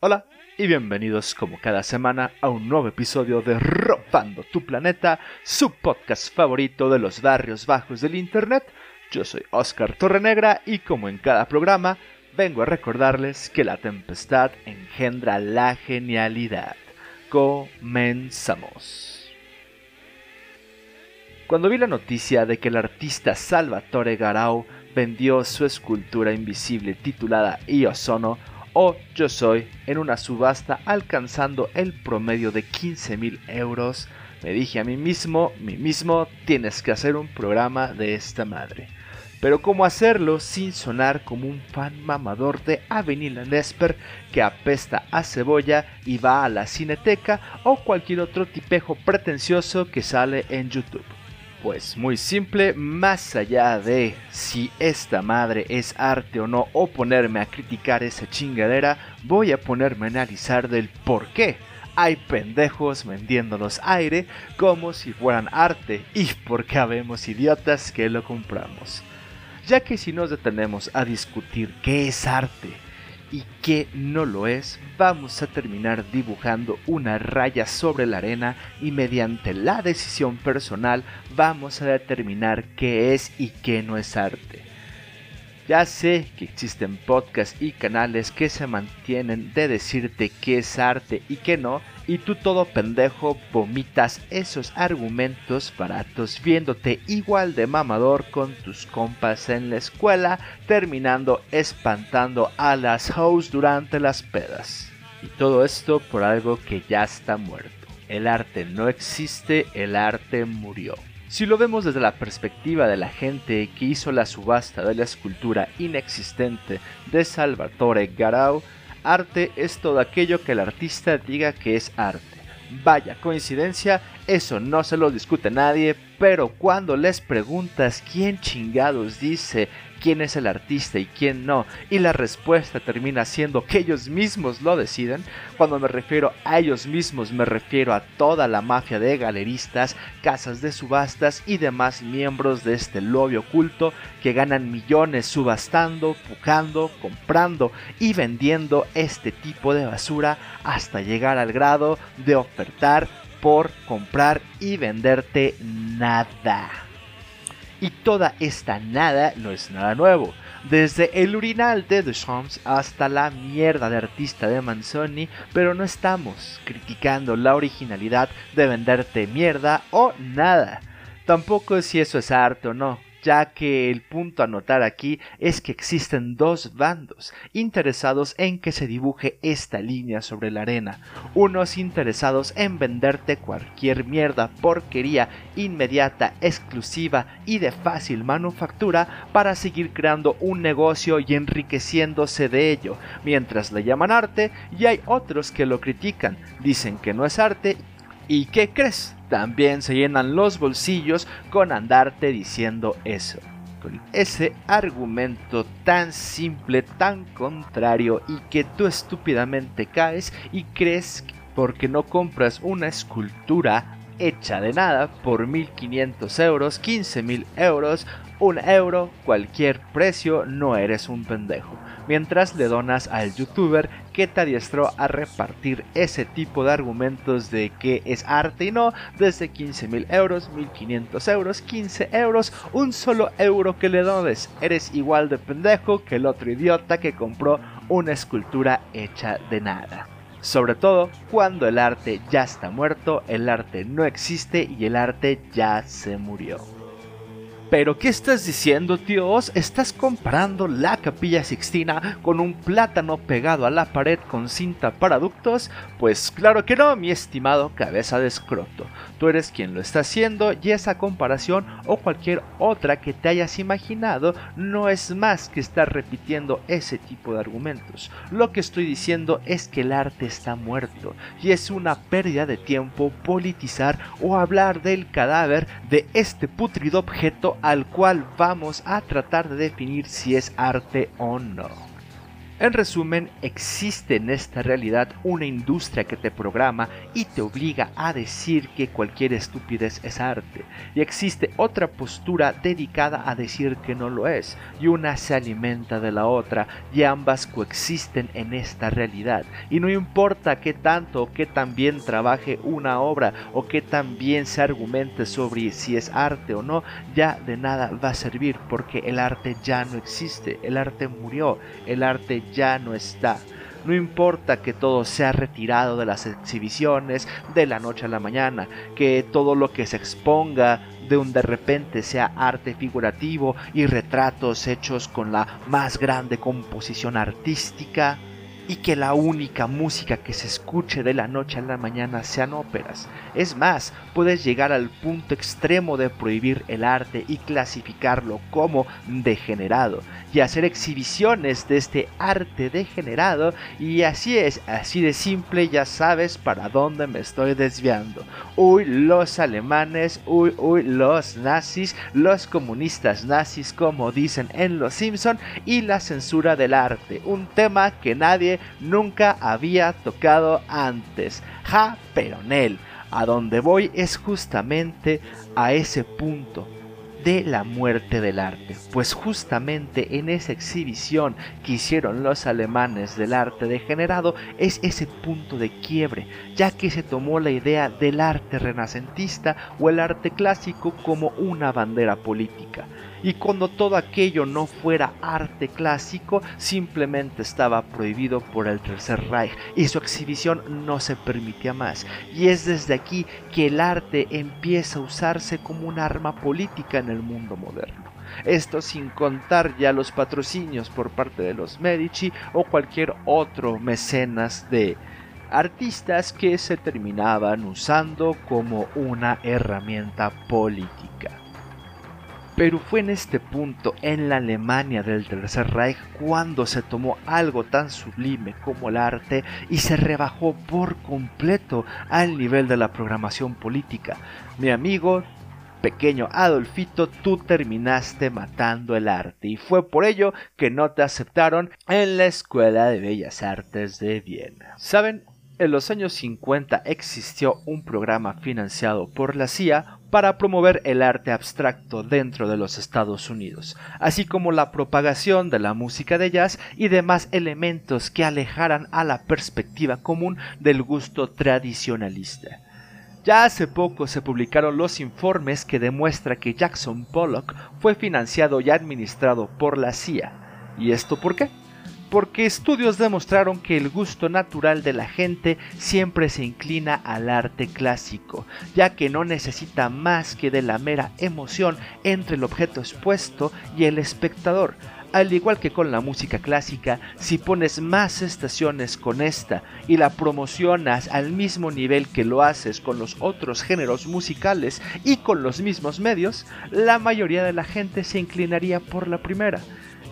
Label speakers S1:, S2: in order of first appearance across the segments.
S1: Hola y bienvenidos como cada semana a un nuevo episodio de Robando tu Planeta, su podcast favorito de los barrios bajos del Internet. Yo soy Oscar Torrenegra y como en cada programa, vengo a recordarles que la tempestad engendra la genialidad. Comenzamos. Cuando vi la noticia de que el artista Salvatore Garau vendió su escultura invisible titulada Io Sono o Yo Soy en una subasta alcanzando el promedio de 15 mil euros, me dije a mí mismo, mí mismo, tienes que hacer un programa de esta madre. Pero cómo hacerlo sin sonar como un fan mamador de Avenida Nesper que apesta a cebolla y va a la cineteca o cualquier otro tipejo pretencioso que sale en YouTube. Pues muy simple, más allá de si esta madre es arte o no o ponerme a criticar esa chingadera, voy a ponerme a analizar del por qué hay pendejos vendiéndolos aire como si fueran arte y por qué habemos idiotas que lo compramos. Ya que si nos detenemos a discutir qué es arte, y que no lo es, vamos a terminar dibujando una raya sobre la arena y mediante la decisión personal vamos a determinar qué es y qué no es arte. Ya sé que existen podcasts y canales que se mantienen de decirte qué es arte y qué no, y tú todo pendejo vomitas esos argumentos baratos viéndote igual de mamador con tus compas en la escuela, terminando espantando a las hoes durante las pedas. Y todo esto por algo que ya está muerto. El arte no existe, el arte murió. Si lo vemos desde la perspectiva de la gente que hizo la subasta de la escultura inexistente de Salvatore Garau, arte es todo aquello que el artista diga que es arte. Vaya coincidencia, eso no se lo discute nadie, pero cuando les preguntas quién chingados dice quién es el artista y quién no, y la respuesta termina siendo que ellos mismos lo deciden, cuando me refiero a ellos mismos me refiero a toda la mafia de galeristas, casas de subastas y demás miembros de este lobby oculto que ganan millones subastando, pujando, comprando y vendiendo este tipo de basura hasta llegar al grado de ofertar por comprar y venderte nada. Y toda esta nada no es nada nuevo. Desde el urinal de Duchamp hasta la mierda de artista de Manzoni, pero no estamos criticando la originalidad de venderte mierda o nada. Tampoco si eso es arte o no ya que el punto a notar aquí es que existen dos bandos interesados en que se dibuje esta línea sobre la arena, unos interesados en venderte cualquier mierda, porquería inmediata, exclusiva y de fácil manufactura para seguir creando un negocio y enriqueciéndose de ello, mientras le llaman arte y hay otros que lo critican, dicen que no es arte ¿Y qué crees? También se llenan los bolsillos con andarte diciendo eso. Con ese argumento tan simple, tan contrario y que tú estúpidamente caes y crees que porque no compras una escultura hecha de nada por 1500 euros, 15.000 euros, un euro, cualquier precio, no eres un pendejo mientras le donas al youtuber que te adiestró a repartir ese tipo de argumentos de que es arte y no, desde 15 mil euros, 1500 euros, 15 euros, un solo euro que le dones, eres igual de pendejo que el otro idiota que compró una escultura hecha de nada. Sobre todo cuando el arte ya está muerto, el arte no existe y el arte ya se murió. Pero ¿qué estás diciendo, tíos? ¿Estás comparando la capilla sixtina con un plátano pegado a la pared con cinta para ductos? Pues claro que no, mi estimado cabeza de escroto. Tú eres quien lo está haciendo y esa comparación o cualquier otra que te hayas imaginado no es más que estar repitiendo ese tipo de argumentos. Lo que estoy diciendo es que el arte está muerto y es una pérdida de tiempo politizar o hablar del cadáver de este putrido objeto al cual vamos a tratar de definir si es arte o no. En resumen, existe en esta realidad una industria que te programa y te obliga a decir que cualquier estupidez es arte, y existe otra postura dedicada a decir que no lo es, y una se alimenta de la otra, y ambas coexisten en esta realidad, y no importa qué tanto o qué tan bien trabaje una obra o qué tan bien se argumente sobre si es arte o no, ya de nada va a servir porque el arte ya no existe, el arte murió, el arte ya no está. No importa que todo sea retirado de las exhibiciones de la noche a la mañana, que todo lo que se exponga de un de repente sea arte figurativo y retratos hechos con la más grande composición artística, y que la única música que se escuche de la noche a la mañana sean óperas. Es más, puedes llegar al punto extremo de prohibir el arte y clasificarlo como degenerado y hacer exhibiciones de este arte degenerado y así es, así de simple ya sabes para dónde me estoy desviando. Uy, los alemanes, uy, uy, los nazis, los comunistas nazis como dicen en Los Simpson y la censura del arte, un tema que nadie nunca había tocado antes. Ja, Peronel. A donde voy es justamente a ese punto de la muerte del arte, pues justamente en esa exhibición que hicieron los alemanes del arte degenerado es ese punto de quiebre, ya que se tomó la idea del arte renacentista o el arte clásico como una bandera política y cuando todo aquello no fuera arte clásico, simplemente estaba prohibido por el Tercer Reich y su exhibición no se permitía más. Y es desde aquí que el arte empieza a usarse como un arma política en el mundo moderno. Esto sin contar ya los patrocinios por parte de los Medici o cualquier otro mecenas de artistas que se terminaban usando como una herramienta política. Pero fue en este punto, en la Alemania del Tercer Reich, cuando se tomó algo tan sublime como el arte y se rebajó por completo al nivel de la programación política. Mi amigo, pequeño Adolfito, tú terminaste matando el arte y fue por ello que no te aceptaron en la Escuela de Bellas Artes de Viena. ¿Saben? En los años 50 existió un programa financiado por la CIA para promover el arte abstracto dentro de los Estados Unidos, así como la propagación de la música de jazz y demás elementos que alejaran a la perspectiva común del gusto tradicionalista. Ya hace poco se publicaron los informes que demuestra que Jackson Pollock fue financiado y administrado por la CIA. ¿Y esto por qué? Porque estudios demostraron que el gusto natural de la gente siempre se inclina al arte clásico, ya que no necesita más que de la mera emoción entre el objeto expuesto y el espectador. Al igual que con la música clásica, si pones más estaciones con esta y la promocionas al mismo nivel que lo haces con los otros géneros musicales y con los mismos medios, la mayoría de la gente se inclinaría por la primera.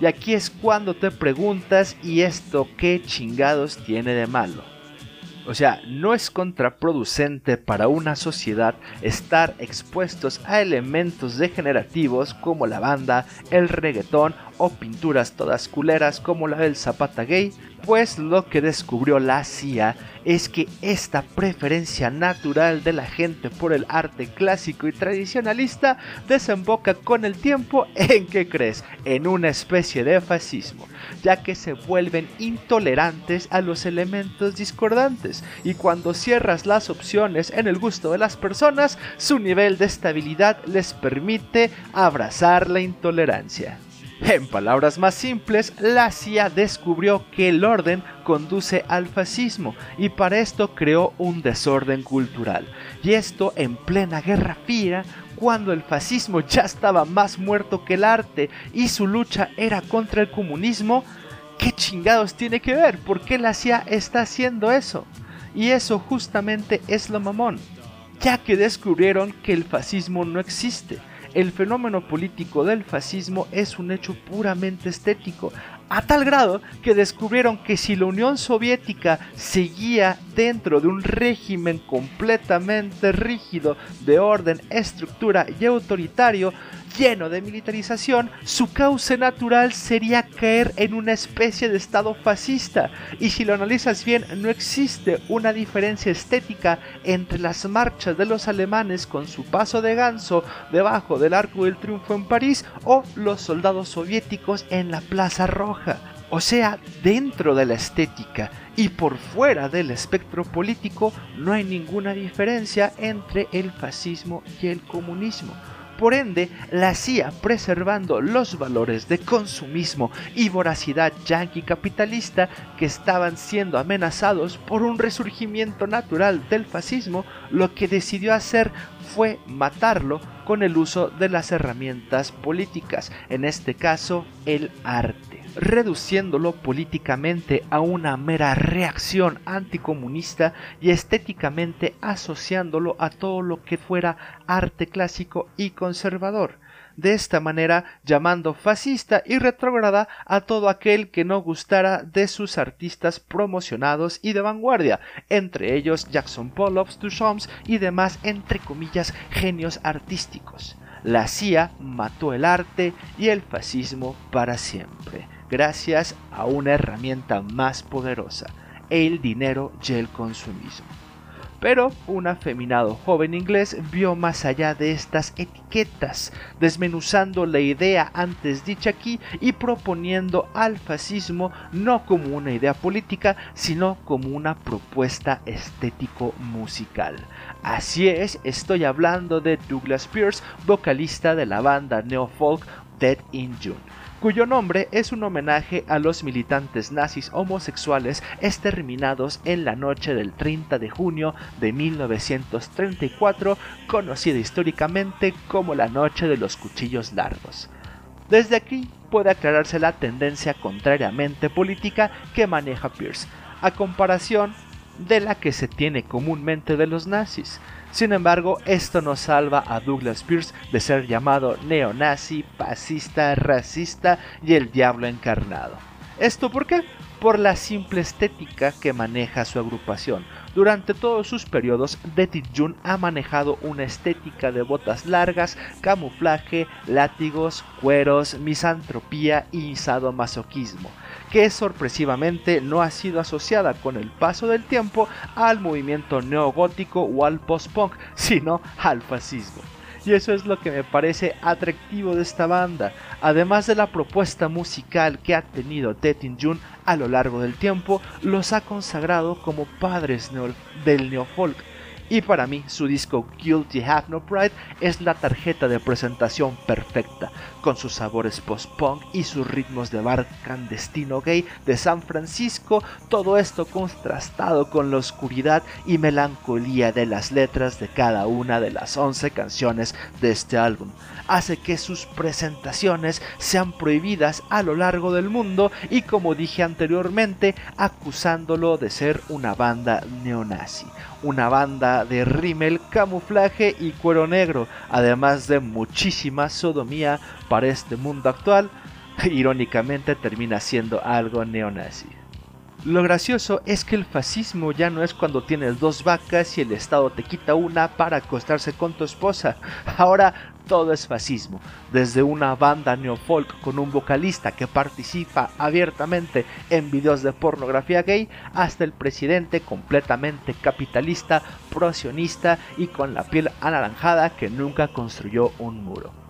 S1: Y aquí es cuando te preguntas, ¿y esto qué chingados tiene de malo? O sea, no es contraproducente para una sociedad estar expuestos a elementos degenerativos como la banda, el reggaetón o pinturas todas culeras como la del Zapata gay, pues lo que descubrió la CIA es que esta preferencia natural de la gente por el arte clásico y tradicionalista desemboca con el tiempo en que crees en una especie de fascismo, ya que se vuelven intolerantes a los elementos discordantes y cuando cierras las opciones en el gusto de las personas, su nivel de estabilidad les permite abrazar la intolerancia. En palabras más simples, la CIA descubrió que el orden conduce al fascismo y para esto creó un desorden cultural. Y esto en plena Guerra Fría, cuando el fascismo ya estaba más muerto que el arte y su lucha era contra el comunismo, ¿qué chingados tiene que ver? ¿Por qué la CIA está haciendo eso? Y eso justamente es lo mamón, ya que descubrieron que el fascismo no existe el fenómeno político del fascismo es un hecho puramente estético, a tal grado que descubrieron que si la Unión Soviética seguía dentro de un régimen completamente rígido de orden, estructura y autoritario, lleno de militarización, su causa natural sería caer en una especie de estado fascista. Y si lo analizas bien, no existe una diferencia estética entre las marchas de los alemanes con su paso de ganso debajo del Arco del Triunfo en París o los soldados soviéticos en la Plaza Roja. O sea, dentro de la estética y por fuera del espectro político no hay ninguna diferencia entre el fascismo y el comunismo. Por ende, la CIA, preservando los valores de consumismo y voracidad yanqui capitalista que estaban siendo amenazados por un resurgimiento natural del fascismo, lo que decidió hacer fue matarlo con el uso de las herramientas políticas, en este caso el arte reduciéndolo políticamente a una mera reacción anticomunista y estéticamente asociándolo a todo lo que fuera arte clásico y conservador de esta manera llamando fascista y retrógrada a todo aquel que no gustara de sus artistas promocionados y de vanguardia, entre ellos Jackson Pollock, Duchamp y demás entre comillas genios artísticos. La CIA mató el arte y el fascismo para siempre gracias a una herramienta más poderosa, el dinero y el consumismo. Pero un afeminado joven inglés vio más allá de estas etiquetas, desmenuzando la idea antes dicha aquí y proponiendo al fascismo no como una idea política, sino como una propuesta estético-musical. Así es, estoy hablando de Douglas Pierce, vocalista de la banda neofolk Dead in June cuyo nombre es un homenaje a los militantes nazis homosexuales exterminados en la noche del 30 de junio de 1934, conocida históricamente como la Noche de los Cuchillos Largos. Desde aquí puede aclararse la tendencia contrariamente política que maneja Pierce, a comparación de la que se tiene comúnmente de los nazis. Sin embargo, esto no salva a Douglas Pierce de ser llamado neonazi, fascista, racista y el diablo encarnado. ¿Esto por qué? Por la simple estética que maneja su agrupación. Durante todos sus periodos, Detty June ha manejado una estética de botas largas, camuflaje, látigos, cueros, misantropía y sadomasoquismo que sorpresivamente no ha sido asociada con el paso del tiempo al movimiento neogótico o al post-punk, sino al fascismo. Y eso es lo que me parece atractivo de esta banda, además de la propuesta musical que ha tenido Tetin Jun a lo largo del tiempo, los ha consagrado como padres del neofolk y para mí, su disco Guilty Have No Pride es la tarjeta de presentación perfecta, con sus sabores post-punk y sus ritmos de bar clandestino gay de San Francisco, todo esto contrastado con la oscuridad y melancolía de las letras de cada una de las 11 canciones de este álbum. Hace que sus presentaciones sean prohibidas a lo largo del mundo y como dije anteriormente, acusándolo de ser una banda neonazi una banda de rímel, camuflaje y cuero negro, además de muchísima sodomía para este mundo actual, irónicamente termina siendo algo neonazi. Lo gracioso es que el fascismo ya no es cuando tienes dos vacas y el Estado te quita una para acostarse con tu esposa. Ahora todo es fascismo, desde una banda neofolk con un vocalista que participa abiertamente en videos de pornografía gay, hasta el presidente completamente capitalista, prosionista y con la piel anaranjada que nunca construyó un muro.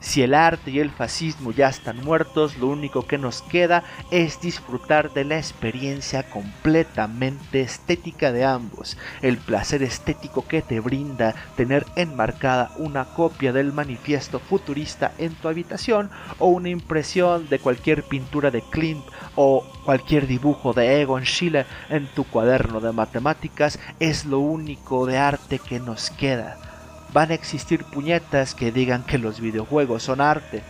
S1: Si el arte y el fascismo ya están muertos, lo único que nos queda es disfrutar de la experiencia completamente estética de ambos, el placer estético que te brinda tener enmarcada una copia del manifiesto futurista en tu habitación o una impresión de cualquier pintura de Klimt o cualquier dibujo de Egon Schiele en tu cuaderno de matemáticas es lo único de arte que nos queda van a existir puñetas que digan que los videojuegos son arte,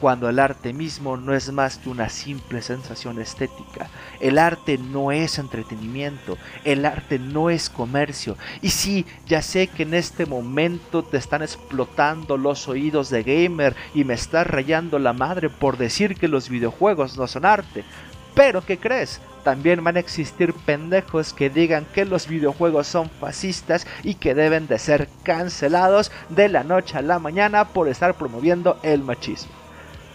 S1: cuando el arte mismo no es más que una simple sensación estética. El arte no es entretenimiento, el arte no es comercio. Y sí, ya sé que en este momento te están explotando los oídos de gamer y me estás rayando la madre por decir que los videojuegos no son arte. Pero ¿qué crees? También van a existir pendejos que digan que los videojuegos son fascistas y que deben de ser cancelados de la noche a la mañana por estar promoviendo el machismo.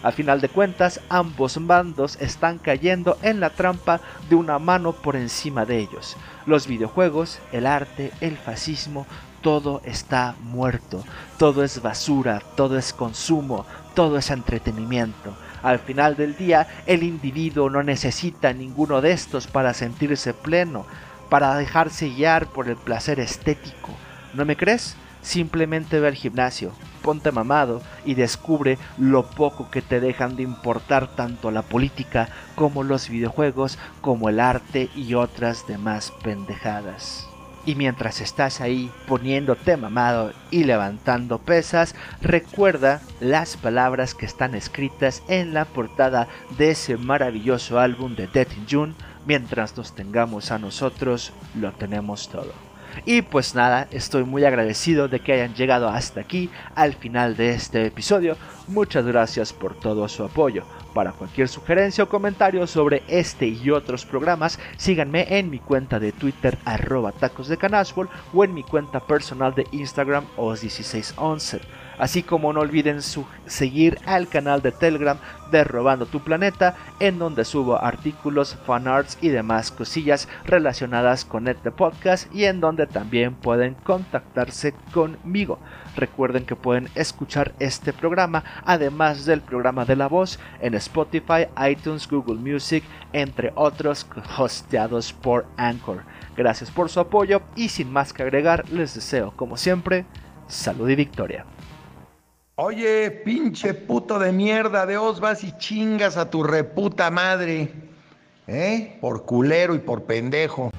S1: A final de cuentas, ambos bandos están cayendo en la trampa de una mano por encima de ellos. Los videojuegos, el arte, el fascismo, todo está muerto, todo es basura, todo es consumo, todo es entretenimiento. Al final del día, el individuo no necesita ninguno de estos para sentirse pleno, para dejarse guiar por el placer estético. ¿No me crees? Simplemente ve al gimnasio, ponte mamado y descubre lo poco que te dejan de importar tanto la política como los videojuegos, como el arte y otras demás pendejadas. Y mientras estás ahí poniéndote mamado y levantando pesas, recuerda las palabras que están escritas en la portada de ese maravilloso álbum de Death in June. Mientras nos tengamos a nosotros, lo tenemos todo. Y pues nada, estoy muy agradecido de que hayan llegado hasta aquí, al final de este episodio. Muchas gracias por todo su apoyo. Para cualquier sugerencia o comentario sobre este y otros programas, síganme en mi cuenta de Twitter arroba tacos de o en mi cuenta personal de Instagram os1611. Así como no olviden seguir al canal de Telegram de Robando tu Planeta, en donde subo artículos, fanarts y demás cosillas relacionadas con este podcast y en donde también pueden contactarse conmigo. Recuerden que pueden escuchar este programa, además del programa de la voz, en Spotify, iTunes, Google Music, entre otros hosteados por Anchor. Gracias por su apoyo y sin más que agregar, les deseo, como siempre, salud y victoria.
S2: Oye, pinche puto de mierda, de os vas y chingas a tu reputa madre. ¿Eh? Por culero y por pendejo.